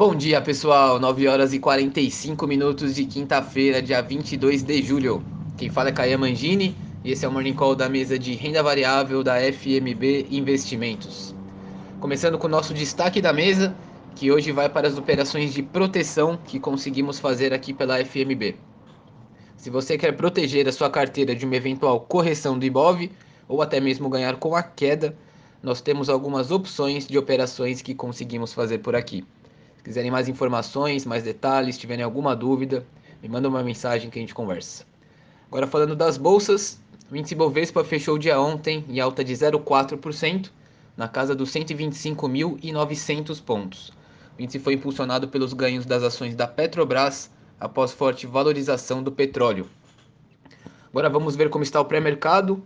Bom dia, pessoal. 9 horas e 45 minutos de quinta-feira, dia 22 de julho. Quem fala é Caia Mangini e esse é o Morning Call da mesa de renda variável da FMB Investimentos. Começando com o nosso destaque da mesa, que hoje vai para as operações de proteção que conseguimos fazer aqui pela FMB. Se você quer proteger a sua carteira de uma eventual correção do IBOV ou até mesmo ganhar com a queda, nós temos algumas opções de operações que conseguimos fazer por aqui. Se quiserem mais informações, mais detalhes, tiverem alguma dúvida, me manda uma mensagem que a gente conversa. Agora falando das bolsas, o índice Bovespa fechou o dia ontem em alta de 0,4%, na casa dos 125.900 pontos. O índice foi impulsionado pelos ganhos das ações da Petrobras após forte valorização do petróleo. Agora vamos ver como está o pré-mercado.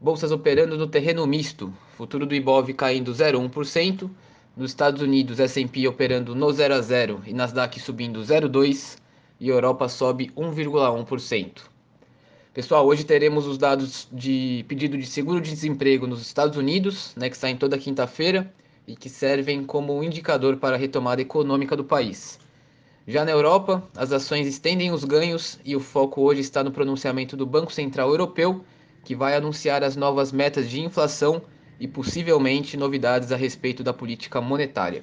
Bolsas operando no terreno misto, futuro do Ibov caindo 0,1%, nos Estados Unidos S&P operando no 0 a 0 e Nasdaq subindo 0,2 e Europa sobe 1,1%. Pessoal, hoje teremos os dados de pedido de seguro de desemprego nos Estados Unidos, né, que saem toda quinta-feira e que servem como indicador para a retomada econômica do país. Já na Europa, as ações estendem os ganhos e o foco hoje está no pronunciamento do Banco Central Europeu que vai anunciar as novas metas de inflação e possivelmente novidades a respeito da política monetária.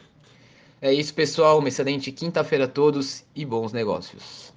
É isso, pessoal. Uma excelente quinta-feira a todos e bons negócios.